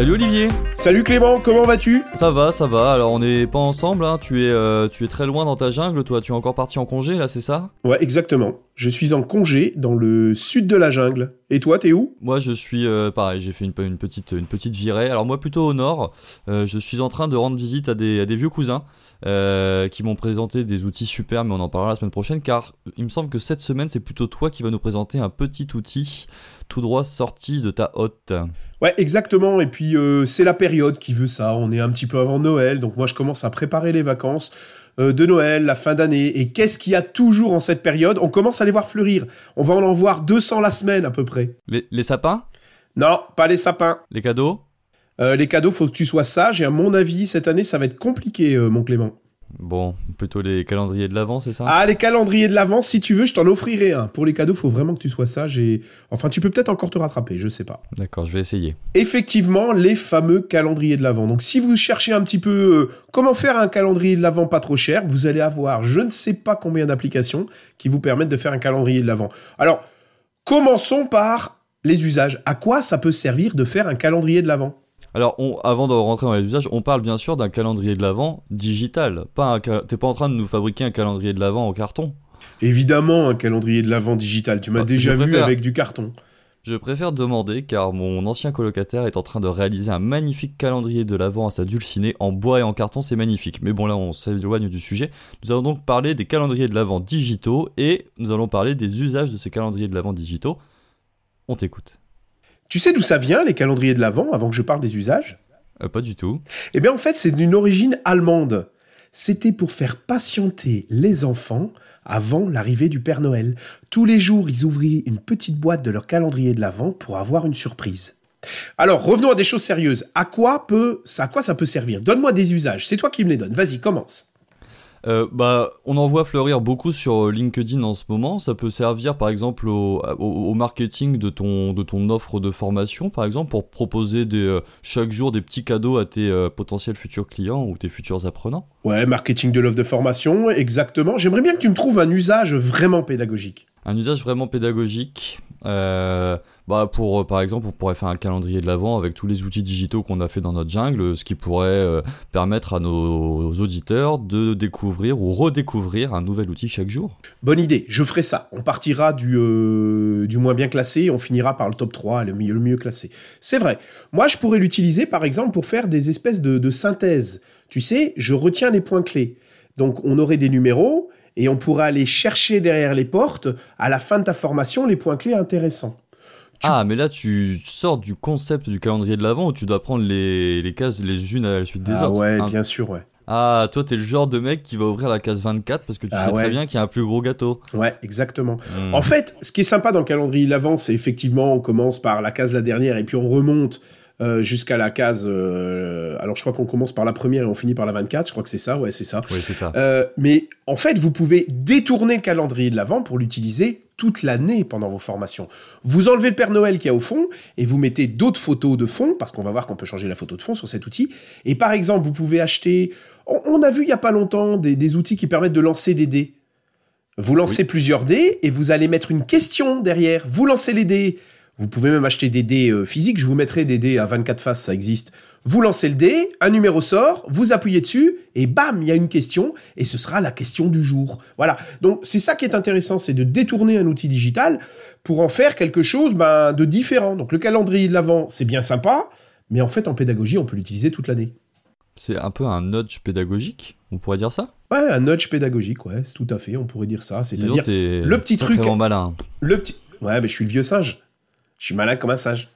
Salut Olivier Salut Clément, comment vas-tu? Ça va, ça va. Alors on n'est pas ensemble, hein. tu, es, euh, tu es très loin dans ta jungle, toi. Tu es encore parti en congé, là, c'est ça? Ouais, exactement. Je suis en congé dans le sud de la jungle. Et toi, t'es où? Moi, je suis euh, pareil. J'ai fait une, une, petite, une petite virée. Alors moi, plutôt au nord. Euh, je suis en train de rendre visite à des, à des vieux cousins. qui m'ont présenté des outils super, mais on en parlera la semaine prochaine, car il me semble que cette semaine, c'est plutôt toi qui vas nous présenter un petit outil tout droit sorti de ta hotte. Ouais, exactement. Et puis, euh, c'est la période qui veut ça. On est un petit peu avant Noël, donc moi, je commence à préparer les vacances euh, de Noël, la fin d'année. Et qu'est-ce qu'il y a toujours en cette période? On commence à les voir fleurir. On va en voir 200 la semaine à peu près. Les, sapins? Non, pas les sapins. Les cadeaux? Euh, Les cadeaux, faut que tu sois sage. Et à mon avis, cette année, ça va être compliqué, mon Clément. Bon, plutôt les calendriers de l'avant, c'est ça? Ah, les calendriers de l'avant, si tu veux, je t'en offrirai un. Pour les cadeaux, faut vraiment que tu sois sage et. Enfin, tu peux peut-être encore te rattraper, je sais pas. D'accord, je vais essayer. Effectivement, les fameux calendriers de l'avant. Donc, si vous cherchez un petit peu euh, comment faire un calendrier de l'avant pas trop cher, vous allez avoir je ne sais pas combien d'applications qui vous permettent de faire un calendrier de l'avant. Alors, commençons par les usages. À quoi ça peut servir de faire un calendrier de l'avant? Alors, avant de rentrer dans les usages, on parle bien sûr d'un calendrier de l'Avent digital. Pas T'es pas en train de nous fabriquer un calendrier de l'Avent en carton? Évidemment, un calendrier de l'Avent digital. Tu m'as ah, déjà vu avec du carton. Je préfère demander car mon ancien colocataire est en train de réaliser un magnifique calendrier de l'Avent à sa dulcinée en bois et en carton, c'est magnifique. Mais bon là on s'éloigne du sujet. Nous allons donc parler des calendriers de l'Avent digitaux et nous allons parler des usages de ces calendriers de l'Avent digitaux. On t'écoute. Tu sais d'où ça vient, les calendriers de l'Avent, avant que je parle des usages? Euh, Pas du tout. Eh bien, en fait, c'est d'une origine allemande. C'était pour faire patienter les enfants avant l'arrivée du Père Noël. Tous les jours, ils ouvraient une petite boîte de leur calendrier de l'Avent pour avoir une surprise. Alors, revenons à des choses sérieuses. À quoi, peut, à quoi ça peut servir? Donne-moi des usages. C'est toi qui me les donnes. Vas-y, commence. Euh, bah, on en voit fleurir beaucoup sur euh, LinkedIn en ce moment. Ça peut servir par exemple au, marketing de ton, de ton offre de formation, par exemple, pour proposer des, euh, chaque jour des petits cadeaux à tes potentiels futurs clients ou tes futurs apprenants. Ouais, marketing de l'offre de formation, exactement. J'aimerais bien que tu me trouves un usage vraiment pédagogique. Un usage vraiment pédagogique. Euh, bah pour, euh, par exemple, on pourrait faire un calendrier de l'avant avec tous les outils digitaux qu'on a fait dans notre jungle, ce qui pourrait euh, permettre à nos auditeurs de découvrir ou redécouvrir un nouvel outil chaque jour. Bonne idée, je ferai ça. On partira du, du moins bien classé et on finira par le top 3, le mieux, le mieux classé. C'est vrai. Moi, je pourrais l'utiliser, par exemple, pour faire des espèces de, de. Tu sais, je retiens les points clés. Donc, on aurait des numéros et on pourra aller chercher derrière les portes, à la fin de ta formation, les points clés intéressants. Ah, mais là, tu sors du concept du calendrier de l'avant où tu dois prendre les, les cases les unes à la suite des ah autres. Ouais, hein. bien sûr, ouais. Ah, toi, t'es le genre de mec qui va ouvrir la case 24 parce que tu ah sais très bien qu'il y a un plus gros gâteau. Ouais, exactement. Hmm. En fait, ce qui est sympa dans le calendrier de l'avant, c'est effectivement, on commence par la case la dernière et puis on remonte euh, jusqu'à la case. Euh, alors, je crois qu'on commence par la première et on finit par la 24. Je crois que c'est ça. Ouais, c'est ça. Oui, c'est ça. Euh, mais en fait, vous pouvez détourner le calendrier de l'avant pour l'utiliser toute l'année pendant vos formations. Vous enlevez le Père Noël qui est au fond et vous mettez d'autres photos de fond parce qu'on va voir qu'on peut changer la photo de fond sur cet outil. Et par exemple, vous pouvez acheter. On, a vu il y a pas longtemps des, outils qui permettent de lancer des dés. Vous lancez plusieurs dés et vous allez mettre une question derrière. Vous lancez les dés. Vous pouvez même acheter des dés euh, physiques. Je vous mettrai des dés à 24 faces, ça existe. Vous lancez le dé, un numéro sort, vous appuyez dessus, et bam, il y a une question, et ce sera la question du jour. Voilà. Donc, c'est ça qui est intéressant, c'est de détourner un outil digital pour en faire quelque chose ben, de différent. Donc, le calendrier de l'avant, c'est bien sympa, mais en fait, en pédagogie, on peut l'utiliser toute l'année. C'est un peu un nudge pédagogique, on pourrait dire ça? Ouais, un nudge pédagogique, ouais, c'est tout à fait, on pourrait dire ça. C'est-à-dire le petit truc. malin. Le petit. Ouais, mais je suis le vieux singe. Je suis malin comme un sage.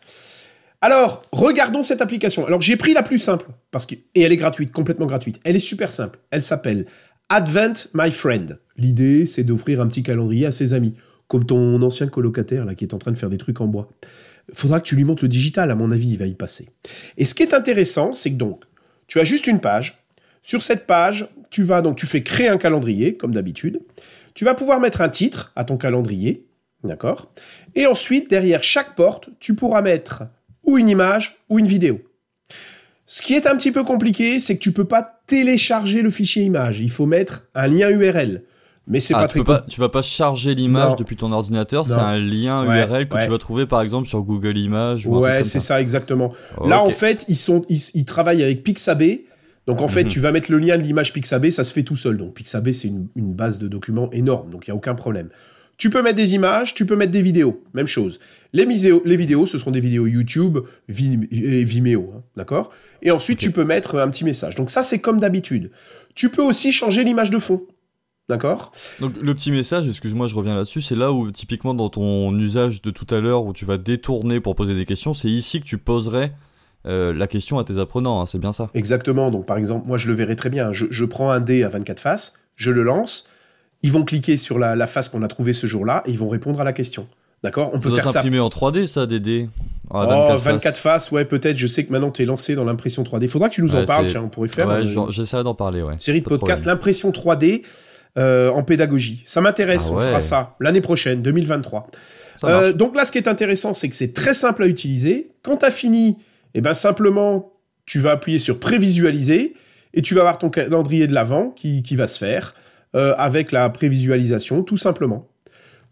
Alors, regardons cette application. Alors, j'ai pris la plus simple, parce que, et elle est gratuite, complètement gratuite. Elle est super simple. Elle s'appelle Advent My Friend. L'idée, c'est d'offrir un petit calendrier à ses amis, comme ton ancien colocataire, là, qui est en train de faire des trucs en bois. Faudra que tu lui montres le digital, à mon avis, il va y passer. Et ce qui est intéressant, c'est que donc, tu as juste une page. Sur cette page, tu vas donc, tu fais créer un calendrier, comme d'habitude. Tu vas pouvoir mettre un titre à ton calendrier. D'accord Et ensuite, derrière chaque porte, tu pourras mettre ou une image ou une vidéo. Ce qui est un petit peu compliqué, c'est que tu ne peux pas télécharger le fichier image. Il faut mettre un lien URL. Mais c'est Ah, pas tu, très pas, tu vas pas charger l'image depuis ton ordinateur, c'est un lien Ouais, URL que ouais. tu vas trouver par exemple sur Google Images ou Ouais, c'est ça, exactement. Là, en fait, ils, sont, ils, ils travaillent avec Pixabay. Donc, en fait, Mhm. tu vas mettre le lien de l'image Pixabay, ça se fait tout seul. Donc, Pixabay, c'est une, une base de documents énorme, donc il n'y a aucun problème. Tu peux mettre des images, tu peux mettre des vidéos, même chose. Les, miséo- les vidéos, ce seront des vidéos YouTube, et Vimeo, hein, d'accord? Et ensuite, tu peux mettre un petit message. Donc, ça, c'est comme d'habitude. Tu peux aussi changer l'image de fond, d'accord? Donc le petit message, excuse-moi, je reviens là-dessus, c'est là où typiquement dans ton usage de tout à l'heure où tu vas détourner pour poser des questions, c'est ici que tu poserais euh, la question à tes apprenants, hein, c'est bien ça? Exactement. Donc, par exemple, moi, je le verrai très bien. Je, je prends un dé à 24 faces, je le lance. Ils vont cliquer sur la, la face qu'on a trouvée ce jour-là et ils vont répondre à la question. D'accord? On Ça peut doit faire ça. en 3D ça, des dés. Ah, Oh, 24 24 faces. faces, ouais, peut-être. Je sais que maintenant tu es lancé dans l'impression 3D. Faudra que tu nous en parles, tiens, on pourrait faire Ouais, euh, j'essaierai d'en parler, ouais. série de podcasts, l'impression 3D euh, en pédagogie. Ça m'intéresse, Ah on fera ça l'année prochaine, 2023. Ça marche. Euh, donc là, ce qui est intéressant, c'est que c'est très simple à utiliser. Quand tu as fini, eh ben, simplement, tu vas appuyer sur prévisualiser et tu vas avoir ton calendrier de l'avant qui, qui va se faire euh, avec la prévisualisation, tout simplement.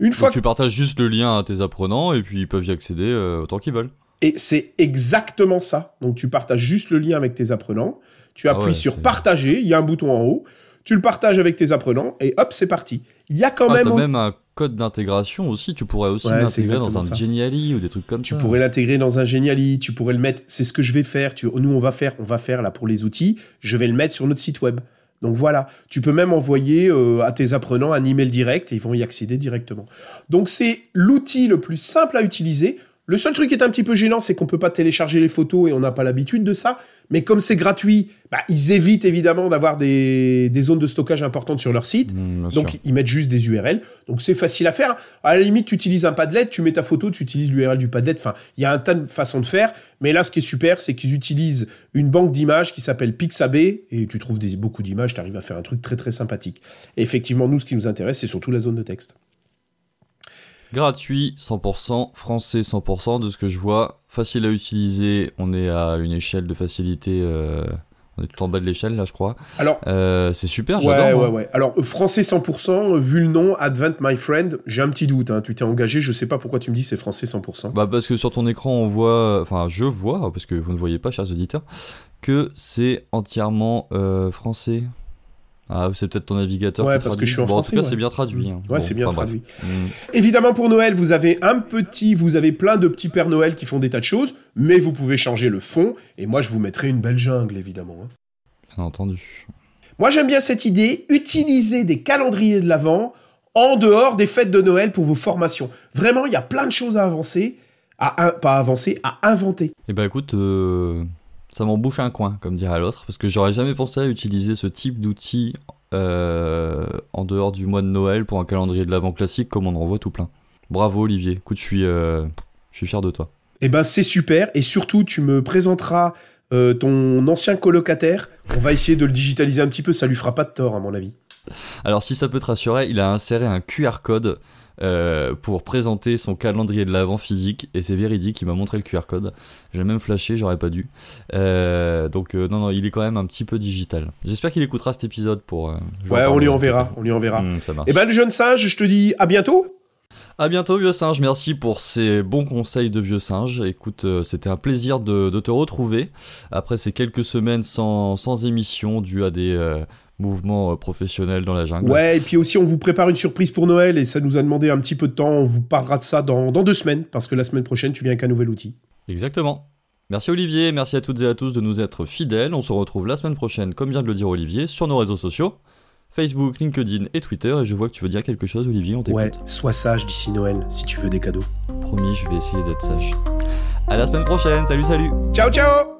Une fois tu partages juste le lien à tes apprenants et puis ils peuvent y accéder euh, autant qu'ils veulent. Et c'est exactement ça. Donc tu partages juste le lien avec tes apprenants, tu Ah appuies ouais, sur partager, il y a un bouton en haut, tu le partages avec tes apprenants et hop, c'est parti. Il y a quand Ah, même... t'as même un code d'intégration aussi, tu pourrais aussi Ouais, l'intégrer dans un ça. Genially ou des trucs comme Tu ça. pourrais l'intégrer dans un Geniali, tu pourrais le mettre, c'est ce que je vais faire, tu, nous on va faire, on va faire là pour les outils, je vais le mettre sur notre site web. Donc voilà, tu peux même envoyer euh, à tes apprenants un email direct et ils vont y accéder directement. Donc c'est l'outil le plus simple à utiliser. Le seul truc qui est un petit peu gênant, c'est qu'on peut pas télécharger les photos et on n'a pas l'habitude de ça. Mais comme c'est gratuit, bah, ils évitent évidemment d'avoir des, des zones de stockage importantes sur leur site. Mmh, sûr. Donc ils mettent juste des URL. Donc c'est facile à faire. À la limite, tu utilises un Padlet, tu mets ta photo, tu utilises l'URL du Padlet. Enfin, il y a un tas de façons de faire. Mais là, ce qui est super, c'est qu'ils utilisent une banque d'images qui s'appelle Pixabay et tu trouves des, beaucoup d'images. Tu arrives à faire un truc très très sympathique. Et effectivement, nous, ce qui nous intéresse, c'est surtout la zone de texte. Gratuit, 100%, français 100%, de ce que je vois. Facile à utiliser, on est à une échelle de facilité, euh, on est tout en bas de l'échelle là je crois. Alors, Euh, c'est super, ouais, j'adore. ouais, ouais. Alors, euh, français 100%, euh, vu le nom, Advent My Friend, j'ai un petit doute. hein. Tu t'es engagé, je sais pas pourquoi tu me dis c'est français 100%. Bah parce que sur ton écran on voit, enfin je vois, parce que vous ne voyez pas chers auditeurs, que c'est entièrement euh, français. Ah c'est peut-être ton navigateur Ouais, parce que je suis en Bon, français, En tout cas ouais. c'est bien traduit. hein. Ouais, Bon, c'est bien traduit. Mm. Évidemment, pour Noël, vous avez un petit, vous avez plein de petits Pères Noël qui font des tas de choses, mais vous pouvez changer le fond, et moi, je vous mettrai une belle jungle, évidemment. hein. Bien entendu. Moi, j'aime bien cette idée, utiliser des calendriers de l'Avent en dehors des fêtes de Noël pour vos formations. Vraiment, il y a plein de choses à avancer, à, pas avancer, à inventer. Et bah écoute, euh, ça m'en bouche un coin, comme dirait l'autre, parce que j'aurais jamais pensé à utiliser ce type d'outil euh, en dehors du mois de Noël pour un calendrier de l'avant classique, comme on en voit tout plein. Bravo Olivier, écoute, je suis, euh, je suis fier de toi. Eh ben, c'est super, et surtout, tu me présenteras euh, ton ancien colocataire. On va essayer de le digitaliser un petit peu, ça lui fera pas de tort, à mon avis. Alors si ça peut te rassurer, il a inséré un QR code euh, pour présenter son calendrier de l'avant physique, et c'est véridique, il m'a montré le QR code. J'ai même flashé, j'aurais pas dû. Euh, donc euh, non, non, il est quand même un petit peu digital. J'espère qu'il écoutera cet épisode pour... Ouais, on lui enverra, on lui enverra. Ça marche. Eh ben, le jeune singe, je te dis à bientôt. À bientôt vieux singe, merci pour ces bons conseils de vieux singe. Écoute, euh, c'était un plaisir de, de te retrouver après ces quelques semaines sans, sans émission dû à des euh, mouvements euh, professionnels dans la jungle. Ouais, et puis aussi, on vous prépare une surprise pour Noël et ça nous a demandé un petit peu de temps. On vous parlera de ça dans, dans deux semaines parce que la semaine prochaine, tu viens avec un nouvel outil. Exactement. Merci Olivier, merci à toutes et à tous de nous être fidèles. On se retrouve la semaine prochaine, comme vient de le dire Olivier, sur nos réseaux sociaux. Facebook, LinkedIn et Twitter. Et je vois que tu veux dire quelque chose, Olivier, on t'écoute. Ouais, sois sage d'ici Noël si tu veux des cadeaux. Promis, je vais essayer d'être sage. À la semaine prochaine, salut, salut Ciao, ciao